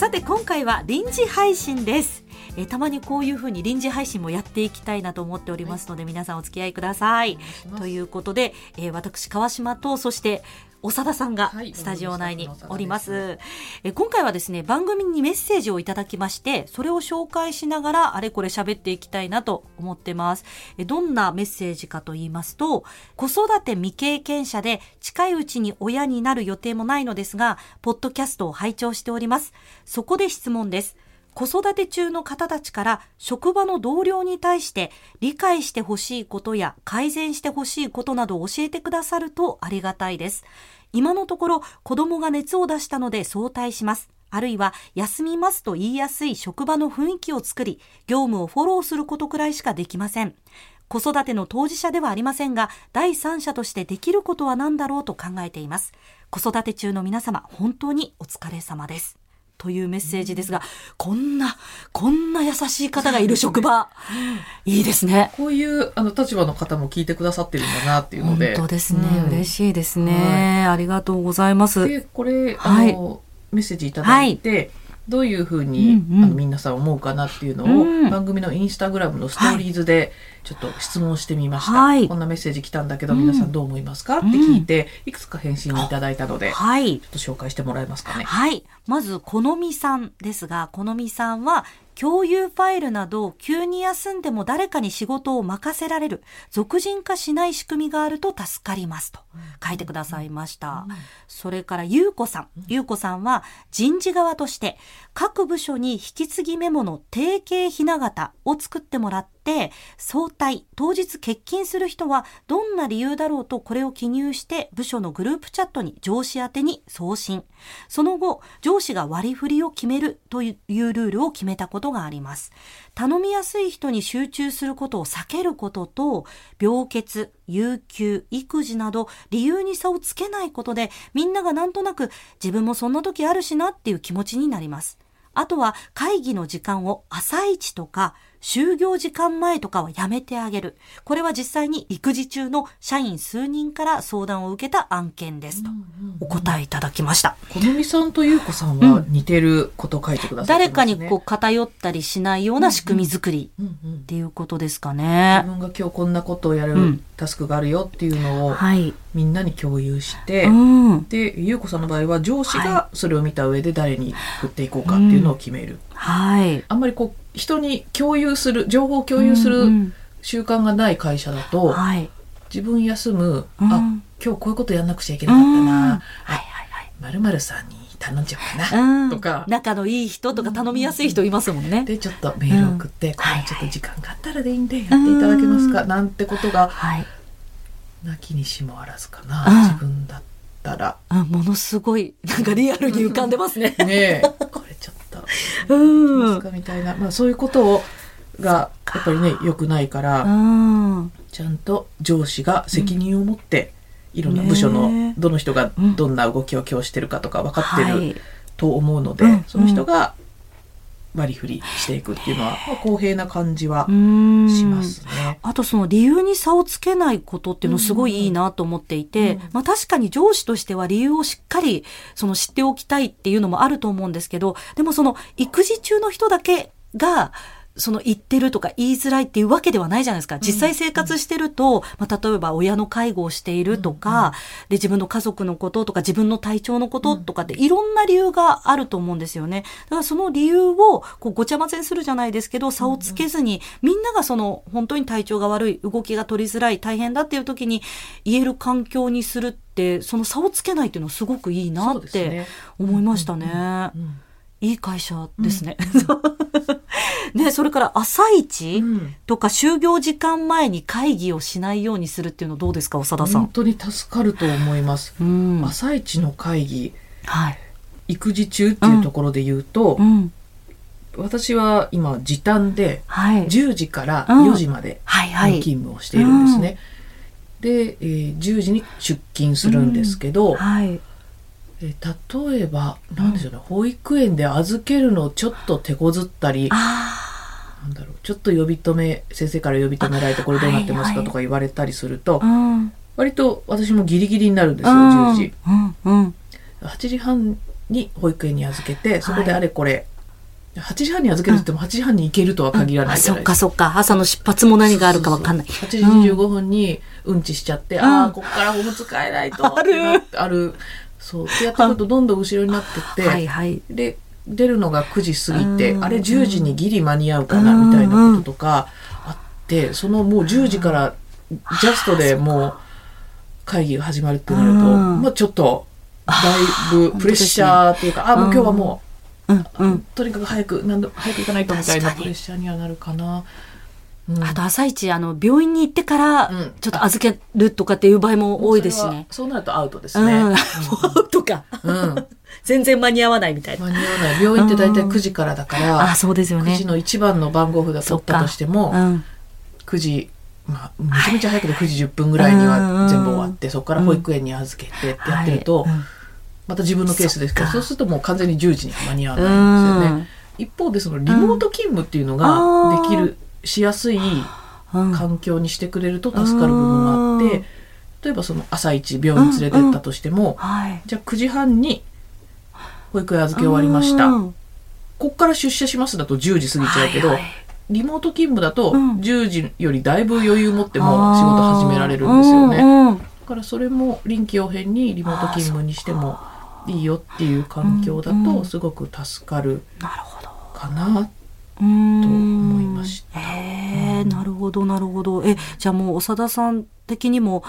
さて今回は臨時配信です。えーたまにこういうふうに臨時配信もやっていきたいなと思っておりますので、皆さんお付き合いください。ということで、えー私川島とそして長田さんがはいスタジオ内におります。おえ今回はですね、番組にメッセージをいただきまして、それを紹介しながらあれこれ喋っていきたいなと思ってます。えどんなメッセージかと言いますと、子育て未経験者で近いうちに親になる予定もないのですが、ポッドキャストを拝聴しております。そこで質問です。子育て中の方たちから職場の同僚に対して理解してほしいことや改善してほしいことなどを教えてくださるとありがたいです。今のところ子供が熱を出したので早退します。あるいは休みますと言いやすい職場の雰囲気を作り、業務をフォローすることくらいしかできません。子育ての当事者ではありませんが、第三者としてできることは何だろうと考えています。子育て中の皆様、本当にお疲れ様です。というメッセージですが、こんな、こんな優しい方がいる職場、いいですね。こういうあの立場の方も聞いてくださってるんだなっていうの本で。当ですね、うん。嬉しいですね、ありがとうございます。でこれ、はい。あのメッセージいただいて、どういうふうに、うんうん。あの皆さん思うかなっていうのを、うん。番組のインスタグラムのストーリーズでちょっと質問してみました、はい。こんなメッセージ来たんだけど、うん。皆さんどう思いますか？って聞いていくつか返信をいただいたので、ちょはい。っと紹介してもらえますかね。はい。まず、このみさんですが、このみさんは、共有ファイルなど、急に休んでも誰かに仕事を任せられる、俗人化しない仕組みがあると助かりますと書いてくださいました。それから、ゆうこさん。ゆうこさんは、人事側として、各部署に引き継ぎメモの定型ひな形を作ってもらって、早退、当日欠勤する人は、どんな理由だろうとこれを記入して、部署のグループチャットに上司宛てに送信。その後、上司が割り振りを決めるというルールを決めたことがあります。頼みやすい人に集中することを避けることと、病欠、有給、育児など理由に差をつけないことで、みんながなんとなく自分もそんな時あるしなっていう気持ちになります。あとは会議の時間を朝一とか就業時間前とかはやめてあげる。これは実際に育児中の社員数人から相談を受けた案件ですとお答えいただきました。このみさんとゆうこさんは似てることを書いてくださって誰ますね。かにこう偏ったりしないような仕組み作りうんうんっていうことですか自ね。分が今日こんなことをやるうんタスクがあるよっていうのをはい。みんなに共有して、うん。で優子さんの場合は上司はがそれを見た上で誰に振っていこうかっていうのを決める、はい。あんまりこう人に共有する情報を共有するうんうん。習慣がない会社だと、はい。自分休む、うん。あ今日こういうことやんなくちゃいけなかったうん。な、はいはいはい。まるまるさんに頼んじゃおうかな、うん。とか。仲のいい人とか頼みやすい人いますもんね。でちょっとメール送って、うん。これちょっと時間があったらでいいんでやっていただけますか、なんてことがはい。なきにしもあらずかな、うん。自分だったら。あものすごい、なんかリアルに浮かんでますね。ね うん。できますかみたいな、まあ、そういうことをがやっぱりね良くないから、うん。ちゃんと上司が責任を持って、いろんな部署ねのえ。どの人がうんどんな動きを今日してるかとか分かってるはい。と思うので、うん。その人が割り振りしていくっていうのは、まあ、公平な感じはうん。しますね。あとその理由に差をつけないことっていうのすごいいいなと思っていて、うん。まあ確かに上司としては理由をしっかりその知っておきたいっていうのもあると思うんですけど、でもその育児中の人だけがその言ってるとか言いづらいっていうわけではないじゃないですか。実際生活してると、まあ、例えば親の介護をしているとか、で自分の家族のこととか自分の体調のこととかっていろんな理由があると思うんですよね。だからその理由をこうごちゃ混ぜにするじゃないですけど、差をつけずに、みんながその本当に体調が悪い、動きが取りづらい、大変だっていう時に言える環境にするって、その差をつけないっていうのはすごくいいなって思いましたね。うんいい会社ですね。ね、それから朝一、うんとか就業時間前に会議をしないようにするっていうのどうですか長田さん？本当に助かると思います。うん。朝一の会議はい。育児中っていうところで言うと、うん。私は今時短ではい。10時からうん4時まで。勤務をしているんですね。で、えー10時に出勤するんですけど、はい。えー例えばなんでしょうね、保育園で預けるのをちょっと手こずったりあなんだろうちょっと呼び止め先生から呼び止められてこれどうなってますはいはいかとか言われたりすると、あ。うん。割と私もギリギリになるんですようん10時。うん。うん。8時半に保育園に預けてそこであれこれ、8時半に預けるって言っても8時半に行けるとは限らないじゃそっないですか。かそっか。朝の出発も何があるかわかんない。そうそうそう8時25分にうんちしちゃって、ああこっからおむつ替えないとあるあるそう。ってやってくるとどんどん後ろになってって、はいはい。で出るのが9時過ぎて、うん。あれ10時にギリ間に合うかなみたいなこととかあってそのもう10時からジャストでもう会議が始まるってなると、うん。まあちょっとだいぶプレッシャーっていうか、あもう今日はもうん。う、うん。とにかく早く何度早く行かないとみたいなプレッシャーにはなるかな。うんあと朝一、あの、病院に行ってからうん、ちょっと預けるとかっていう場合も多いですしね。そうなるとアウトですうん。ね。とか。うんうん 全然間に合わないみたいな。間に合わない病院って大体9時からだから、あ、そうですよ9ね時。の一番の番号札取ったとしても、うん。9時、まあ、めちゃめちゃ早くて9時10分ぐらいには全部終わって、そこから保育園に預けてってやってると、また自分のケースですけどそうするともう完全に10時には間に合わないんですよね。一方でそのリモート勤務っていうのうんができる、しやすいうん。環境にしてくれると助かる部分があって、うん。例えばその朝一病院連れてったとしても、はい。じゃあ9時半に保育園預け終わりました。うん。こっから出社しますだと10時過ぎちゃうけど、はいはいリモート勤務だとうん。10時よりだいぶ余裕持っても仕事始められるんですよね。だうん。うん。からそれも臨機応変にリモート勤務にしてもいいよっていう環境だとすごく助かる。かな。と思いました。へえ、なるほど、なるほど。え、じゃあもう長田さん的にも、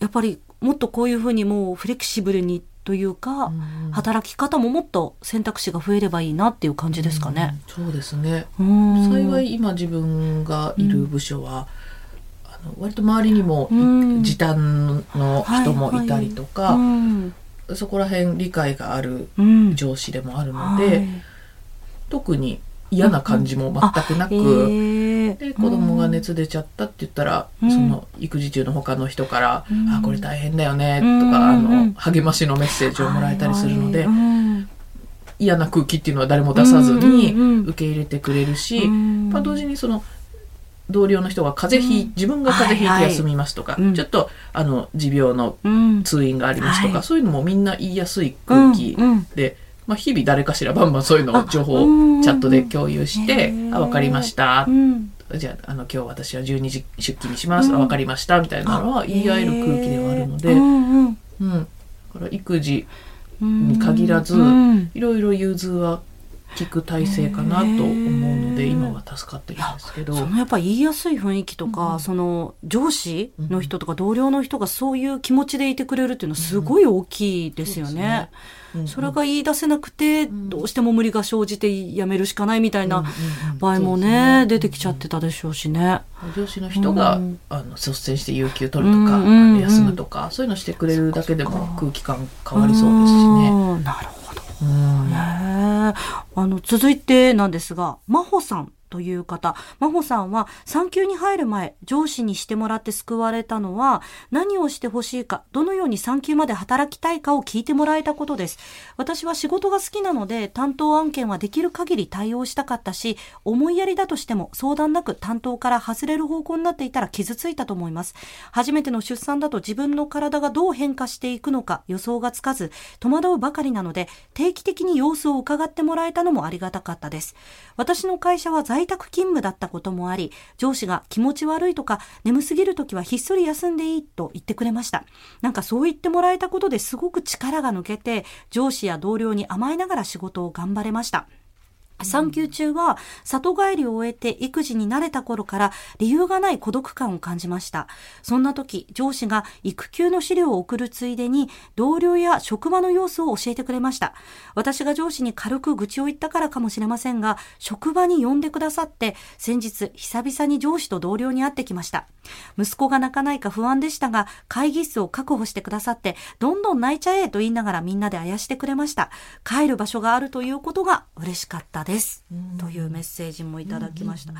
やっぱりもっとこういうふうにもうフレキシブルにというか、うん。働き方ももっと選択肢が増えればいいなっていう感じですかね。うんそうですね。うん。幸い今自分がいる部署は、あの割と周りにもうん。時短の人もいたりとか、うん。そこら辺理解があるうん。上司でもあるので、はい。特に嫌な感じも全くなく、へえで子供が熱出ちゃったって言ったら、うん。その育児中の他の人から「うん。あこれ大変だよね」とか、うんあうん。の励ましのメッセージをもらえたりするので、嫌な空気っていうのは誰も出さずにうんうんうん。受け入れてくれるし、うん。まあ、同時にその同僚の人が風邪ひい、うん自分が風邪ひいて休みますとか、はいはい。うん。ちょっとあの持病のうん。通院がありますとか、はい。そういうのもみんな言いやすい空気うんうん。で、まあ、日々誰かしらバンバンそういうのを情報をうんチャットで共有してへー「あ分かりました」うん。じゃああの今日私は12時出勤にします、うん。あ分かりました。みたいなのは言い合える空気ではあるので、ううんん。うん。だから育児うん。に限らずうん。いろいろ融通は効く体制かなと思うので今は助かってるんですけど。そのやっぱ言いやすい雰囲気とか、うん。その上司の人とか同僚の人がそういう気持ちでいてくれるっていうのはすごい大きいですよね。うんそれが言い出せなくて、ん。どうしても無理が生じて辞めるしかないみたいうんな場合もね、出てきちゃってたでしょうしね。上司の人が、うん。あの率先して有給取るとか、休むとかそういうのしてくれるだけでも空気感変わりそうですしね。うんなるほど。うん。ねえあの続いてなんですが真帆さん。という方。真帆さんは産休に入る前上司にしてもらって救われたのは何をしてほしいかどのように産休まで働きたいかを聞いてもらえたことです。私は仕事が好きなので担当案件はできる限り対応したかったし思いやりだとしても相談なく担当から外れる方向になっていたら傷ついたと思います。初めての出産だと自分の体がどう変化していくのか予想がつかず戸惑うばかりなので定期的に様子を伺ってもらえたのもありがたかったです。私の会社は在在宅勤務だったこともあり上司が気持ち悪いとか眠すぎる時はひっそり休んでいいと言ってくれました。なんかそう言ってもらえたことですごく力が抜けて上司や同僚に甘えながら仕事を頑張れました。産休中は里帰りを終えて育児に慣れた頃から理由がない孤独感を感じました。そんな時上司が育休の資料を送るついでに同僚や職場の様子を教えてくれました。私が上司に軽く愚痴を言ったからかもしれませんが職場に呼んでくださって先日久々に上司と同僚に会ってきました。息子が泣かないか不安でしたが会議室を確保してくださってどんどん泣いちゃえと言いながらみんなであやしてくれました。帰る場所があるということが嬉しかったです、というメッセージもいただきました、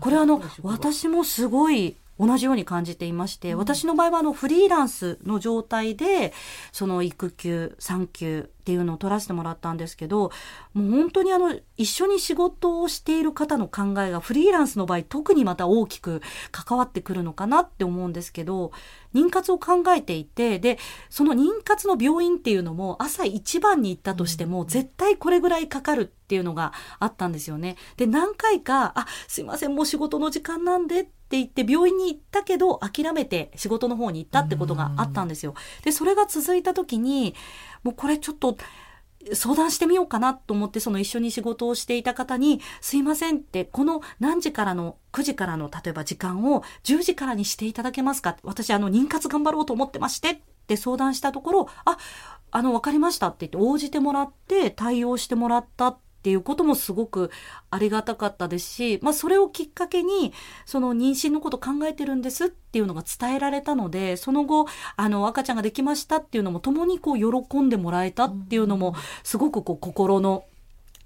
これあの私もすごい同じように感じていまして、私の場合はあのフリーランスの状態でその育休産休っていうのを取らせてもらったんですけどもう本当にあの一緒に仕事をしている方の考えがフリーランスの場合特にまた大きく関わってくるのかなって思うんですけど妊活を考えていてでその妊活の病院っていうのも朝一番に行ったとしても絶対これぐらいかかるっていうのがあったんですよね。で何回か「あすいませんもう仕事の時間なんで」って言って病院に行ったけど諦めて仕事の方に行ったってことがあったんですよ。でそれが続いた時にもうこれちょっと相談してみようかなと思ってその一緒に仕事をしていた方に「すいません」ってこの何時からの9時からの例えば時間を10時からにしていただけますか？私あの妊活頑張ろうと思ってましてって相談したところ「ああの分かりました」って言って応じてもらって対応してもらったってっていうこともすごくありがたかったですし、まあ、それをきっかけにその妊娠のこと考えてるんですっていうのが伝えられたのでその後あの赤ちゃんができましたっていうのも共にこう喜んでもらえたっていうのもすごくこう心の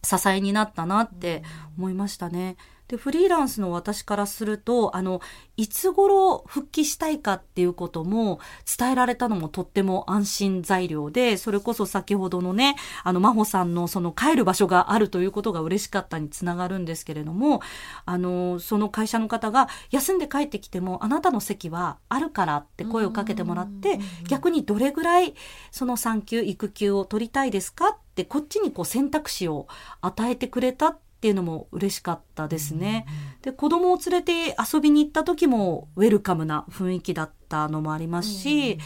支えになったなって思いましたね。でフリーランスの私からするとあのいつ頃復帰したいかっていうことも伝えられたのもとっても安心材料でそれこそ先ほどのねあの真帆さんのその帰る場所があるということが嬉しかったにつながるんですけれどもあのその会社の方が休んで帰ってきてもあなたの席はあるからって声をかけてもらって逆にどれぐらいその産休育休を取りたいですかってこっちにこう選択肢を与えてくれたってっていうのも嬉しかったですね。で子供を連れて遊びに行った時もウェルカムな雰囲気だったのもありますし、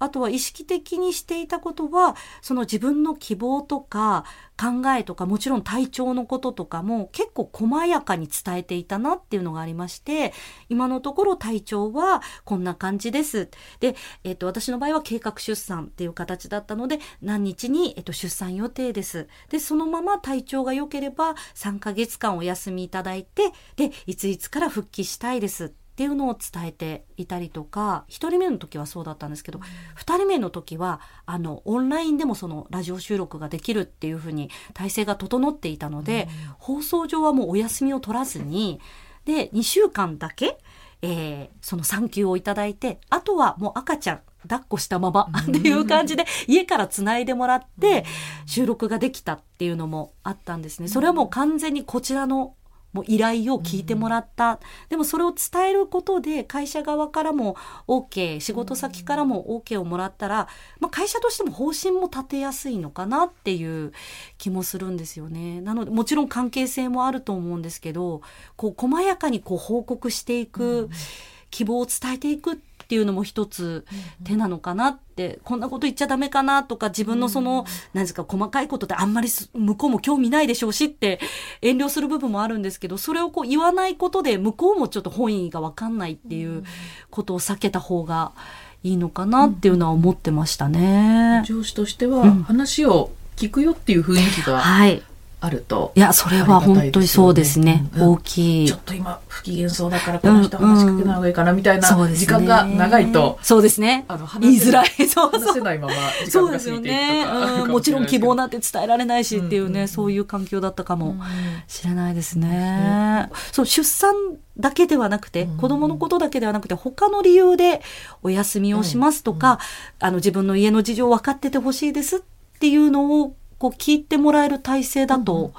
あとは意識的にしていたことはその自分の希望とか考えとかもちろん体調のこととかも結構細やかに伝えていたなっていうのがありまして今のところ体調はこんな感じです。で、えっと、私の場合は計画出産っていう形だったので何日に、えっと、出産予定です。でそのまま体調が良ければ3ヶ月間お休みいただいてでいついつから復帰したいですっていうのを伝えていたりとか1人目の時はそうだったんですけど、うん、2人目の時はあのオンラインでもそのラジオ収録ができるっていうふうに体制が整っていたので、うん、放送上はもうお休みを取らずにで2週間だけ、えー、その産休をいただいてあとはもう赤ちゃん抱っこしたままっていう感じで家からつないでもらって収録ができたっていうのもあったんですね。それはもう完全にこちらのもう依頼を聞いてもらった、うん、でもそれを伝えることで会社側からも OK 仕事先からも OK をもらったら、まあ、会社としても方針も立てやすいのかなっていう気もするんですよね。なのでもちろん関係性もあると思うんですけどこう細やかにこう報告していく、希望を伝えていくっていうのも一つ手なのかなって、こんなこと言っちゃダメかなとか自分のその、何ですか細かいことってあんまり向こうも興味ないでしょうしって遠慮する部分もあるんですけどそれをこう言わないことで向こうもちょっと本意が分かんないっていうことを避けた方がいいのかなっていうのは思ってましたね。上司としては話を聞くよっていう雰囲気が、はいあると。いやそれは本当にそうですね、うん、大きい。ちょっと今不機嫌そうだからこの人話しかけない方がいいかなみたいな時間が長いと、そうですね。あの言いづらい。そう話せないまま時間が過ぎていくとか、ね、もちろん希望なんて伝えられないしっていうね、うん、そういう環境だったかもしれないですね、そう出産だけではなくて、子供のことだけではなくて他の理由でお休みをしますとか、あの自分の家の事情分かっててほしいですっていうのをこう聞いてもらえる体制だと、うん、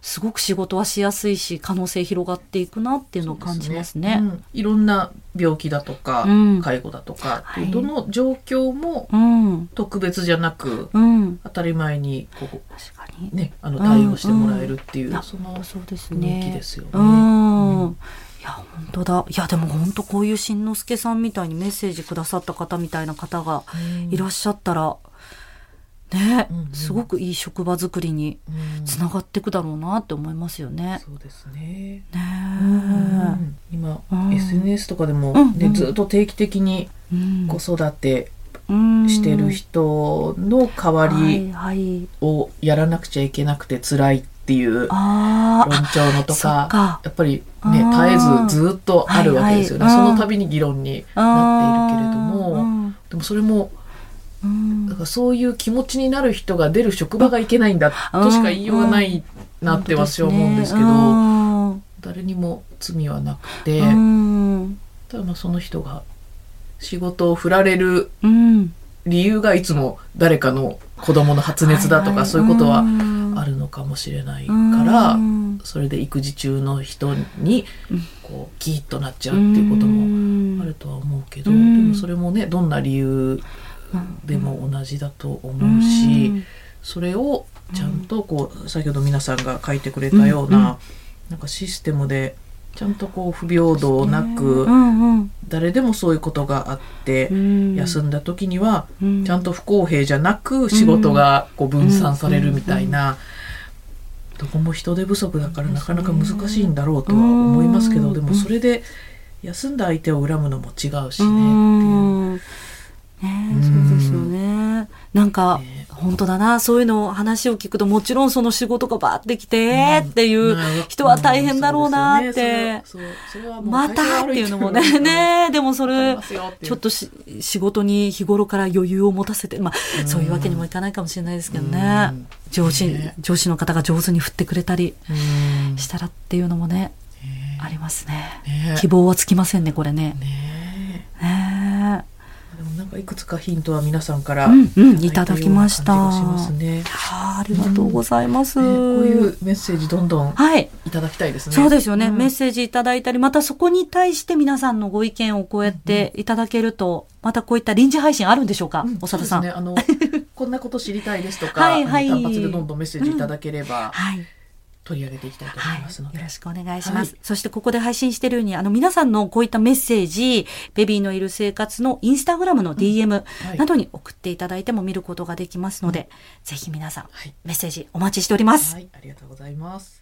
すごく仕事はしやすいし可能性広がっていくなっていうのを感じますね。すね。うん、いろんな病気だとか、介護だとか、はい、どの状況も特別じゃなく、当たり前にここ確かに、ね、あの対応してもらえるっていう、その雰囲気ですよね。うん。いや本当だ。いやでも本当こういうしんのすけさんみたいにメッセージくださった方みたいな方がいらっしゃったら、ね、うんうん、すごくいい職場作りにつながっていくだろうなって思いますよね。そうですね。ね、うん、今、うん、SNS とかでも、ね、ずっと定期的に子育てしてる人の代わりをやらなくちゃいけなくて辛いっていう論調のとかやっぱりね絶えずずっとあるわけですよね、はい。はい、その度に議論になっているけれどもでもそれもだからそういう気持ちになる人が出る職場がいけないんだとしか言いようがないなって私は思うんですけど、誰にも罪はなくて、ただまあその人が仕事を振られる理由がいつも誰かの子供の発熱だとかそういうことはあるのかもしれないからそれで育児中の人にこうギーッとなっちゃうっていうこともあるとは思うけどでもそれもねどんな理由でも同じだと思うしそれをちゃんとこう先ほど皆さんが書いてくれたようななんかシステムでちゃんとこう不平等なく、誰でもそういうことがあって、休んだ時には、ちゃんと不公平じゃなく仕事がこう分散されるみたいな、どこも人手不足だからなかなか難しいんだろうとは思いますけど、でもそれで休んだ相手を恨むのも違うしねっていう。ね、そうですよね。なんか、ね。本当だな、そういうの話を聞くと、もちろんその仕事がバーってきて、っていう人は大変だろうなって。また？っていうのもね、ね。でもそれ、ちょっとし仕事に日頃から余裕を持たせて、まあ、そういうわけにもいかないかもしれないですけどね。上司、上司の方が上手に振ってくれたりしたらっていうのもね、ありますね。希望はつきませんね、これね。ね。ねでもなんかいくつかヒントは皆さんから、うんうん、いただきました。ね、はあ、ありがとうございます、うんね、こういうメッセージどんどんい。ただきたいですね。はい、そうですよね、うん、メッセージいただいたり、またそこに対して皆さんのご意見をこうやっていただけると、またこういった臨時配信あるんでしょうか、長田さん。ね、あのこんなこと知りたいですとか、は いはい、単発でどんどんメッセージいただければ。はい取り上げていきたいと思いますので、はい、よろしくお願いします、はい、そしてここで配信しているようにあの皆さんのこういったメッセージベビーのいる生活のインスタグラムの DM などに送っていただいても見ることができますので、うん、ぜひ皆さん、メッセージお待ちしております、ありがとうございます